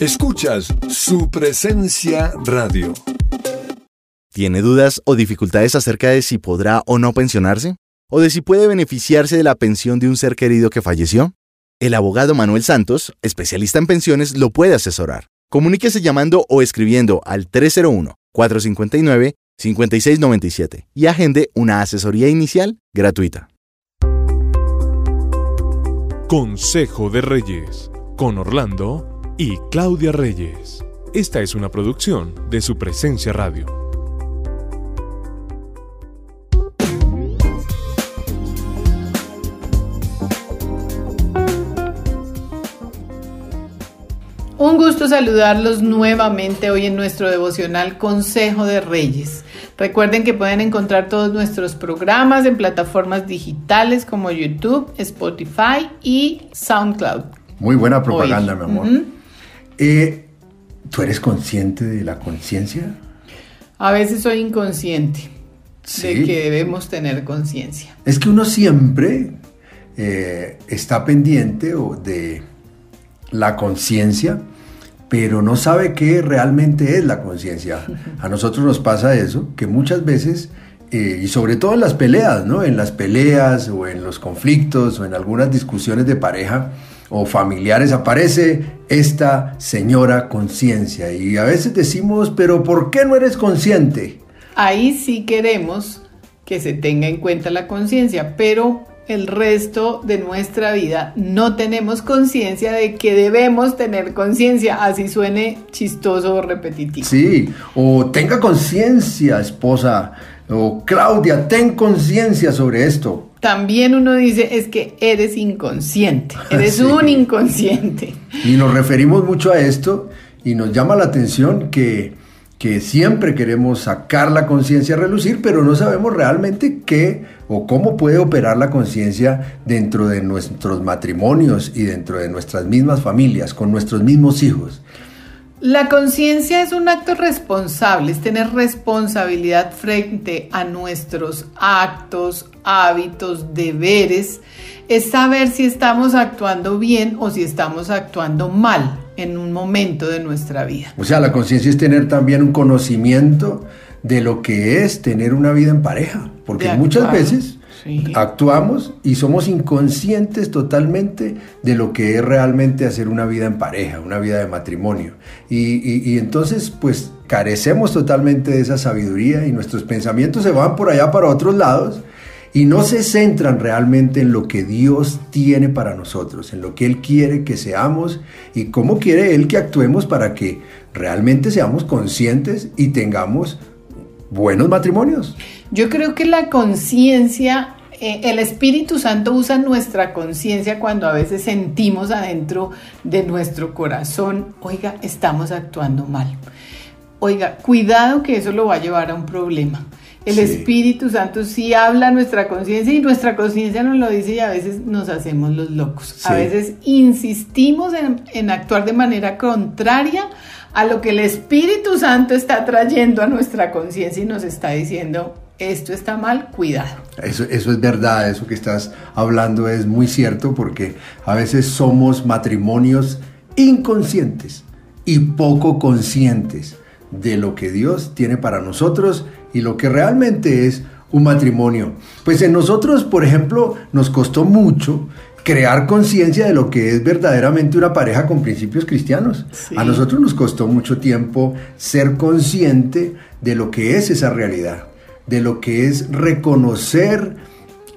Escuchas su presencia radio. ¿Tiene dudas o dificultades acerca de si podrá o no pensionarse? ¿O de si puede beneficiarse de la pensión de un ser querido que falleció? El abogado Manuel Santos, especialista en pensiones, lo puede asesorar. Comuníquese llamando o escribiendo al 301-459-5697 y agende una asesoría inicial gratuita. Consejo de Reyes, con Orlando y Claudia Reyes. Esta es una producción de su presencia radio. Un gusto saludarlos nuevamente hoy en nuestro devocional Consejo de Reyes. Recuerden que pueden encontrar todos nuestros programas en plataformas digitales como YouTube, Spotify y SoundCloud. Muy buena propaganda, mi amor. Eh, ¿Tú eres consciente de la conciencia? A veces soy inconsciente de que debemos tener conciencia. Es que uno siempre eh, está pendiente de la conciencia, pero no sabe qué realmente es la conciencia. A nosotros nos pasa eso, que muchas veces, eh, y sobre todo en las peleas, ¿no? En las peleas o en los conflictos o en algunas discusiones de pareja, o familiares aparece esta señora conciencia. Y a veces decimos, pero ¿por qué no eres consciente? Ahí sí queremos que se tenga en cuenta la conciencia, pero el resto de nuestra vida no tenemos conciencia de que debemos tener conciencia, así suene chistoso o repetitivo. Sí, o tenga conciencia, esposa, o Claudia, ten conciencia sobre esto también uno dice es que eres inconsciente, eres un inconsciente. Y nos referimos mucho a esto y nos llama la atención que, que siempre queremos sacar la conciencia a relucir, pero no sabemos realmente qué o cómo puede operar la conciencia dentro de nuestros matrimonios y dentro de nuestras mismas familias, con nuestros mismos hijos. La conciencia es un acto responsable, es tener responsabilidad frente a nuestros actos, hábitos, deberes, es saber si estamos actuando bien o si estamos actuando mal en un momento de nuestra vida. O sea, la conciencia es tener también un conocimiento de lo que es tener una vida en pareja, porque muchas veces Actuamos y somos inconscientes totalmente de lo que es realmente hacer una vida en pareja, una vida de matrimonio. Y, entonces, pues carecemos totalmente de esa sabiduría y nuestros pensamientos se van por allá para otros lados y no se centran realmente en lo que Dios tiene para nosotros, en lo que Él quiere que seamos y cómo quiere Él que actuemos para que realmente seamos conscientes y tengamos buenos matrimonios. Yo creo que la conciencia, eh, el Espíritu Santo usa nuestra conciencia cuando a veces sentimos adentro de nuestro corazón, oiga, estamos actuando mal. Oiga, cuidado que eso lo va a llevar a un problema. El Espíritu Santo sí habla a nuestra conciencia y nuestra conciencia nos lo dice y a veces nos hacemos los locos. A veces insistimos en, en actuar de manera contraria a lo que el Espíritu Santo está trayendo a nuestra conciencia y nos está diciendo, esto está mal, cuidado. Eso, eso es verdad, eso que estás hablando es muy cierto porque a veces somos matrimonios inconscientes y poco conscientes de lo que Dios tiene para nosotros y lo que realmente es un matrimonio. Pues en nosotros, por ejemplo, nos costó mucho crear conciencia de lo que es verdaderamente una pareja con principios cristianos. A nosotros nos costó mucho tiempo ser consciente de lo que es esa realidad, de lo que es reconocer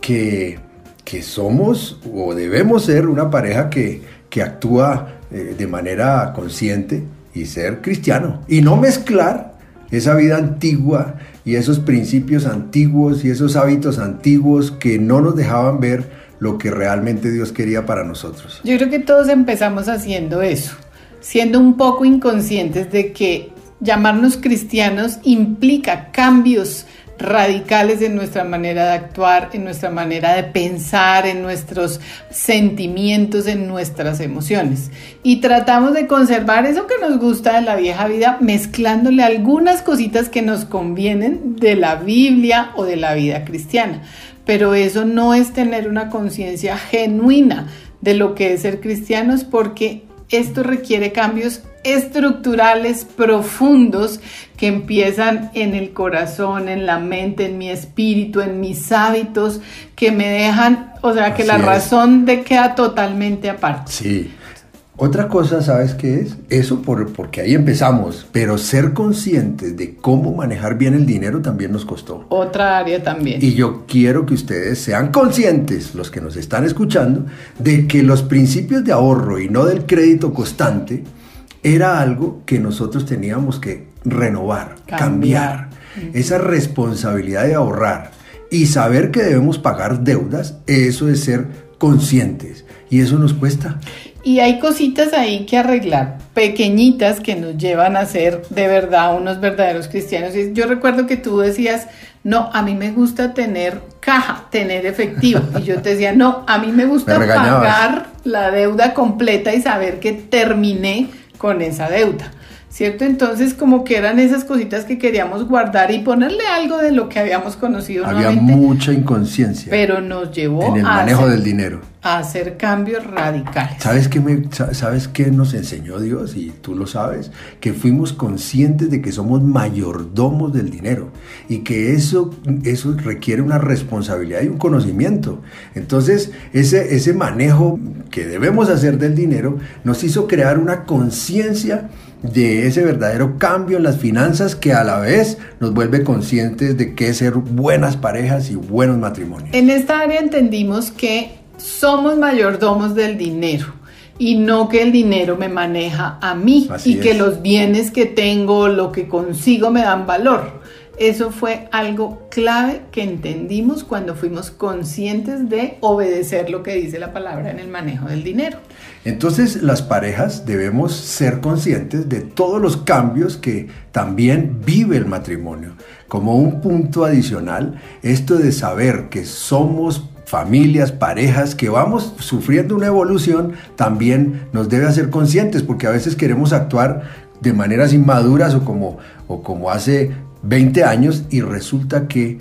que, que somos o debemos ser una pareja que, que actúa eh, de manera consciente y ser cristiano. Y no mezclar esa vida antigua y esos principios antiguos y esos hábitos antiguos que no nos dejaban ver lo que realmente Dios quería para nosotros. Yo creo que todos empezamos haciendo eso, siendo un poco inconscientes de que llamarnos cristianos implica cambios radicales en nuestra manera de actuar, en nuestra manera de pensar, en nuestros sentimientos, en nuestras emociones. Y tratamos de conservar eso que nos gusta de la vieja vida, mezclándole algunas cositas que nos convienen de la Biblia o de la vida cristiana pero eso no es tener una conciencia genuina de lo que es ser cristianos porque esto requiere cambios estructurales profundos que empiezan en el corazón, en la mente, en mi espíritu, en mis hábitos, que me dejan, o sea, que Así la es. razón de queda totalmente aparte. Sí. Otra cosa, ¿sabes qué es? Eso por, porque ahí empezamos, pero ser conscientes de cómo manejar bien el dinero también nos costó. Otra área también. Y yo quiero que ustedes sean conscientes, los que nos están escuchando, de que los principios de ahorro y no del crédito constante era algo que nosotros teníamos que renovar, Cambiar. cambiar. Esa responsabilidad de ahorrar y saber que debemos pagar deudas, eso es ser conscientes. Y eso nos cuesta. Y hay cositas ahí que arreglar, pequeñitas que nos llevan a ser de verdad unos verdaderos cristianos. Y yo recuerdo que tú decías, no, a mí me gusta tener caja, tener efectivo. Y yo te decía, no, a mí me gusta Me pagar la deuda completa y saber que terminé con esa deuda. ¿Cierto? Entonces como que eran esas cositas que queríamos guardar y ponerle algo de lo que habíamos conocido Había mucha inconsciencia pero nos llevó en el a manejo hacer- del dinero. a hacer cambios radicales. ¿Sabes qué, me, sa- ¿Sabes qué nos enseñó Dios? Y tú lo sabes, que fuimos conscientes de que somos mayordomos del dinero y que eso, eso requiere una responsabilidad y un conocimiento. Entonces, ese, ese manejo que debemos hacer del dinero nos hizo crear una conciencia de ese verdadero cambio en las finanzas que a la vez nos vuelve conscientes de qué es ser buenas parejas y buenos matrimonios. En esta área entendimos que somos mayordomos del dinero y no que el dinero me maneja a mí Así y que es. los bienes que tengo, lo que consigo me dan valor. Eso fue algo clave que entendimos cuando fuimos conscientes de obedecer lo que dice la palabra en el manejo del dinero. Entonces las parejas debemos ser conscientes de todos los cambios que también vive el matrimonio. Como un punto adicional, esto de saber que somos familias, parejas, que vamos sufriendo una evolución, también nos debe hacer conscientes, porque a veces queremos actuar de maneras inmaduras o como, o como hace 20 años y resulta que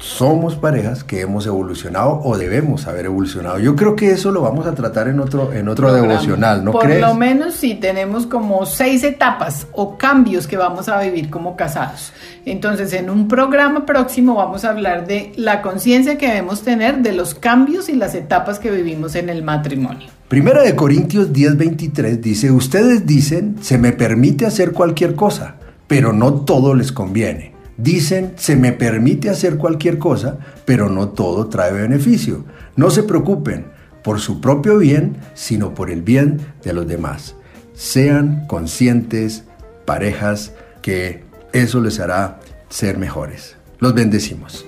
somos parejas que hemos evolucionado o debemos haber evolucionado. Yo creo que eso lo vamos a tratar en otro, en otro programa. devocional, ¿no Por crees? lo menos sí tenemos como seis etapas o cambios que vamos a vivir como casados. Entonces, en un programa próximo vamos a hablar de la conciencia que debemos tener de los cambios y las etapas que vivimos en el matrimonio. Primera de Corintios 10:23 dice, ustedes dicen, se me permite hacer cualquier cosa, pero no todo les conviene. Dicen, se me permite hacer cualquier cosa, pero no todo trae beneficio. No se preocupen por su propio bien, sino por el bien de los demás. Sean conscientes, parejas, que eso les hará ser mejores. Los bendecimos.